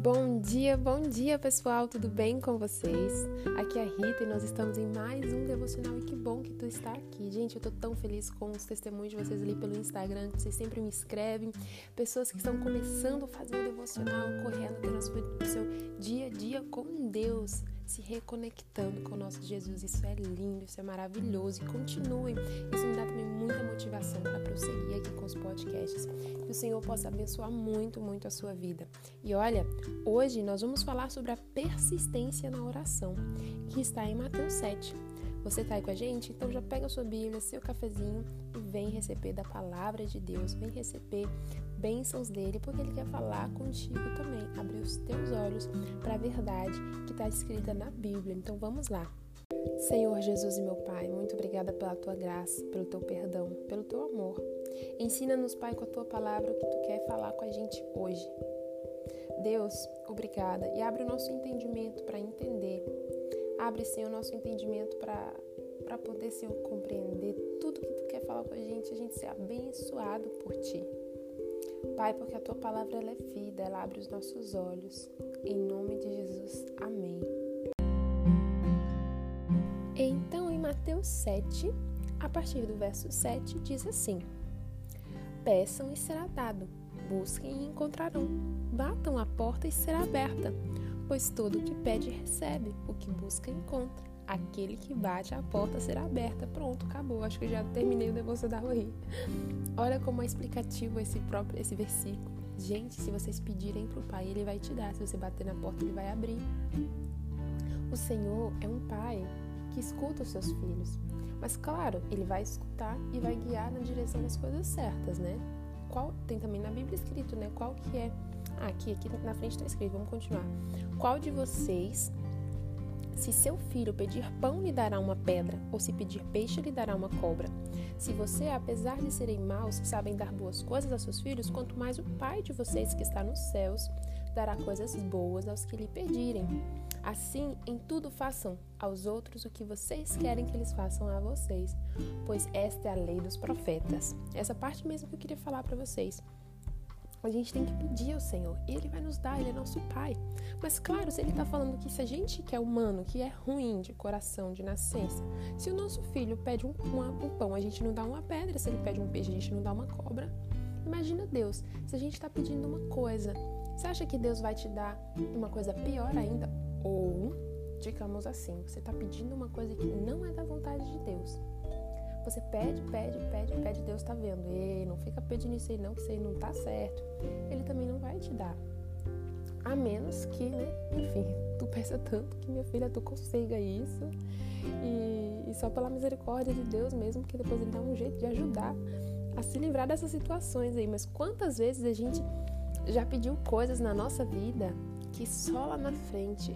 Bom dia, bom dia pessoal, tudo bem com vocês? Aqui é a Rita e nós estamos em mais um devocional e que bom que tu está aqui. Gente, eu tô tão feliz com os testemunhos de vocês ali pelo Instagram, que vocês sempre me escrevem, pessoas que estão começando a fazer o devocional, correndo pelo seu dia a dia com Deus se reconectando com o nosso Jesus. Isso é lindo, isso é maravilhoso. E continuem. Isso me dá também muita motivação para prosseguir aqui com os podcasts. Que o Senhor possa abençoar muito, muito a sua vida. E olha, hoje nós vamos falar sobre a persistência na oração, que está em Mateus 7. Você está aí com a gente? Então já pega a sua Bíblia, seu cafezinho e vem receber da palavra de Deus, vem receber bênçãos dele, porque ele quer falar contigo também. Abrir os teus olhos para a verdade que está escrita na Bíblia. Então vamos lá. Senhor Jesus e meu Pai, muito obrigada pela tua graça, pelo teu perdão, pelo teu amor. Ensina-nos, Pai, com a tua palavra o que tu quer falar com a gente hoje. Deus, obrigada e abre o nosso entendimento para entender. Abre, Senhor, o nosso entendimento para poder, Senhor, compreender tudo que tu quer falar com a gente, a gente ser abençoado por ti. Pai, porque a tua palavra é vida, ela abre os nossos olhos. Em nome de Jesus. Amém. Então, em Mateus 7, a partir do verso 7, diz assim: Peçam e será dado, busquem e encontrarão, batam a porta e será aberta, pois todo o que pede recebe, o que busca encontra aquele que bate, a porta será aberta. Pronto, acabou. Acho que já terminei o devocional aí. Olha como é explicativo esse próprio esse versículo. Gente, se vocês pedirem para o Pai, Ele vai te dar. Se você bater na porta, Ele vai abrir. O Senhor é um Pai que escuta os seus filhos. Mas claro, Ele vai escutar e vai guiar na direção das coisas certas, né? Qual tem também na Bíblia escrito, né? Qual que é? Ah, aqui, aqui na frente está escrito. Vamos continuar. Qual de vocês se seu filho pedir pão, lhe dará uma pedra, ou se pedir peixe, lhe dará uma cobra. Se você, apesar de serem maus, sabem dar boas coisas a seus filhos, quanto mais o Pai de vocês que está nos céus dará coisas boas aos que lhe pedirem. Assim, em tudo façam aos outros o que vocês querem que eles façam a vocês, pois esta é a lei dos profetas. Essa parte mesmo que eu queria falar para vocês. A gente tem que pedir ao Senhor e Ele vai nos dar, Ele é nosso Pai. Mas, claro, se Ele está falando que se a gente que é humano, que é ruim de coração, de nascença, se o nosso filho pede um, um pão, a gente não dá uma pedra, se ele pede um peixe, a gente não dá uma cobra. Imagina Deus, se a gente está pedindo uma coisa, você acha que Deus vai te dar uma coisa pior ainda? Ou, digamos assim, você está pedindo uma coisa que não é da vontade de Deus. Você pede, pede, pede, pede, Deus tá vendo. Ei, não fica pedindo isso aí não, que isso aí não tá certo. Ele também não vai te dar. A menos que, né, enfim, tu peça tanto que minha filha, tu consiga isso. E, e só pela misericórdia de Deus mesmo, que depois ele dá um jeito de ajudar a se livrar dessas situações aí. Mas quantas vezes a gente já pediu coisas na nossa vida que só lá na frente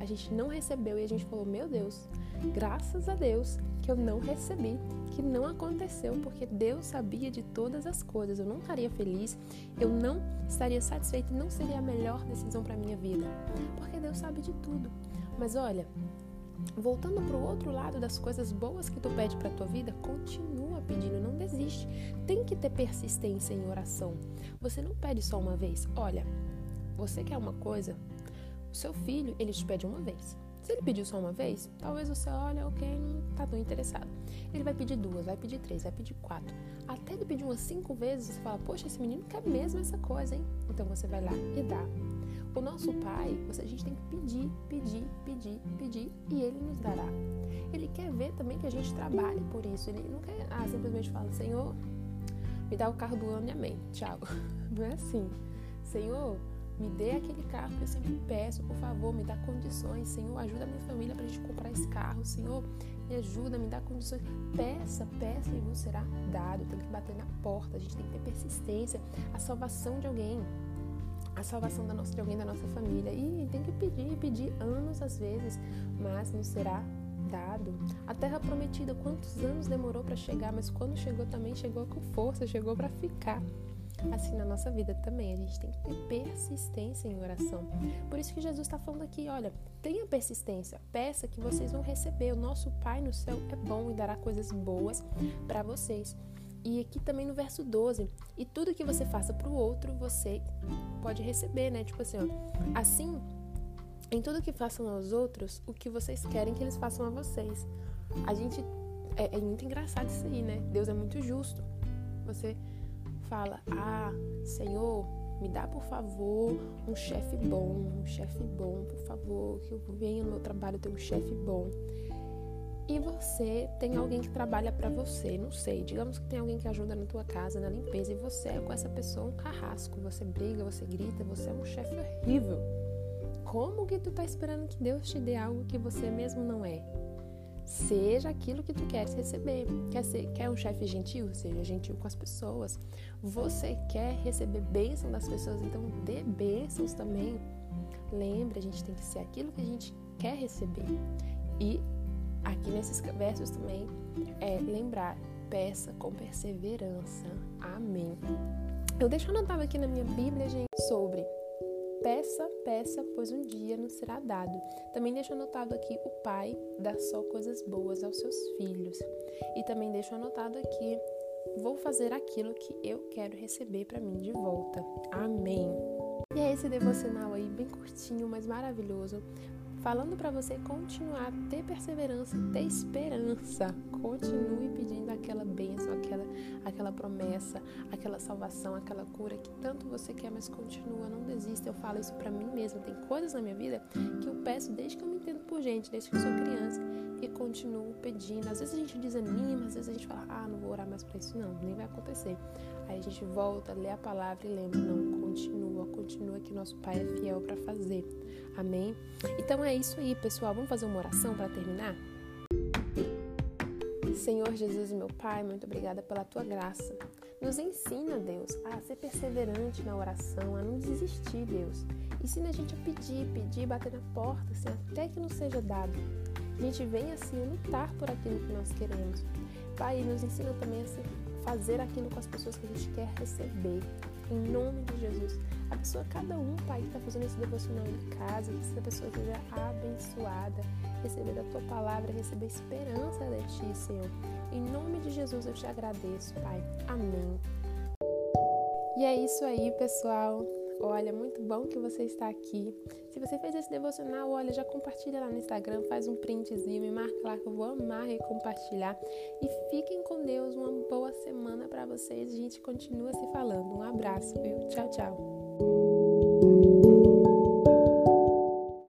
a gente não recebeu e a gente falou: Meu Deus, graças a Deus que eu não recebi, que não aconteceu, porque Deus sabia de todas as coisas. Eu não estaria feliz, eu não estaria satisfeita e não seria a melhor decisão para minha vida, porque Deus sabe de tudo. Mas olha, voltando para o outro lado das coisas boas que tu pede para tua vida, continua pedindo, não desiste. Tem que ter persistência em oração. Você não pede só uma vez. Olha, você quer uma coisa, o seu filho, ele te pede uma vez. Se ele pediu só uma vez, talvez você olha, ok, não tá tão interessado. Ele vai pedir duas, vai pedir três, vai pedir quatro. Até ele pedir umas cinco vezes, você fala, poxa, esse menino quer mesmo essa coisa, hein? Então você vai lá e dá. O nosso pai, a gente tem que pedir, pedir, pedir, pedir e ele nos dará. Ele quer ver também que a gente trabalhe por isso. Ele não quer ah, simplesmente fala, Senhor, me dá o carro do ano e amém. Tchau. Não é assim. Senhor, me dê aquele carro que eu sempre peço, por favor, me dá condições. Senhor, ajuda a minha família para a gente comprar esse carro. Senhor, me ajuda, me dá condições. Peça, peça e vos será dado. Tem que bater na porta, a gente tem que ter persistência. A salvação de alguém, a salvação da nossa, de alguém da nossa família. E tem que pedir, pedir anos às vezes, mas nos será dado. A terra prometida, quantos anos demorou para chegar, mas quando chegou também chegou com força, chegou para ficar assim na nossa vida também. A gente tem que ter persistência em oração. Por isso que Jesus está falando aqui: olha, tenha persistência, peça que vocês vão receber. O nosso Pai no céu é bom e dará coisas boas para vocês. E aqui também no verso 12, e tudo que você faça para o outro, você pode receber, né? Tipo assim, ó, assim, em tudo que façam aos outros, o que vocês querem que eles façam a vocês. A gente é, é muito engraçado isso aí, né? Deus é muito justo. Você fala: "Ah, Senhor, me dá, por favor, um chefe bom, um chefe bom, por favor, que eu venha no meu trabalho ter um chefe bom. E você tem alguém que trabalha para você, não sei, digamos que tem alguém que ajuda na tua casa, na limpeza, e você é com essa pessoa um carrasco, você briga, você grita, você é um chefe horrível. Como que tu tá esperando que Deus te dê algo que você mesmo não é? Seja aquilo que tu queres receber. Quer, ser, quer um chefe gentil? Seja gentil com as pessoas. Você quer receber bênção das pessoas, então dê bênçãos também. Lembre, a gente tem que ser aquilo que a gente quer receber. E aqui nesses versos também é lembrar, peça com perseverança. Amém. Eu deixo anotado aqui na minha Bíblia, gente, sobre Peça, peça, pois um dia nos será dado. Também deixo anotado aqui: o pai dá só coisas boas aos seus filhos. E também deixo anotado aqui: vou fazer aquilo que eu quero receber para mim de volta. Amém. E é esse devocional aí, bem curtinho, mas maravilhoso falando para você continuar, ter perseverança, ter esperança. Continue pedindo aquela bênção, aquela, aquela promessa, aquela salvação, aquela cura que tanto você quer, mas continua, não desista. Eu falo isso para mim mesma. Tem coisas na minha vida que eu peço desde que eu me entendo por gente, desde que eu sou criança e continuo pedindo. Às vezes a gente desanima, às vezes a gente fala, ah, não vou orar mais para isso, não, nem vai acontecer. Aí a gente volta, lê a palavra e lembra, não, continua, continua que nosso Pai é fiel para fazer. Amém? Então é isso aí, pessoal. Vamos fazer uma oração para terminar? Senhor Jesus, meu Pai, muito obrigada pela tua graça. Nos ensina, Deus, a ser perseverante na oração, a não desistir, Deus. Ensina a gente a pedir, pedir, bater na porta, assim, até que não seja dado. A gente venha assim lutar por aquilo que nós queremos. Pai, nos ensina também a fazer aquilo com as pessoas que a gente quer receber. Em nome de Jesus. A pessoa, cada um, Pai, que está fazendo esse devocional em casa, que essa pessoa seja abençoada, receber da tua palavra, receber esperança de ti, Senhor. Em nome de Jesus eu te agradeço, Pai. Amém. E é isso aí, pessoal. Olha, muito bom que você está aqui. Se você fez esse devocional, olha, já compartilha lá no Instagram, faz um printzinho, me marca lá que eu vou amar e compartilhar. E fiquem com Deus, uma boa semana para vocês. A gente continua se falando. Um abraço, viu? Tchau, tchau.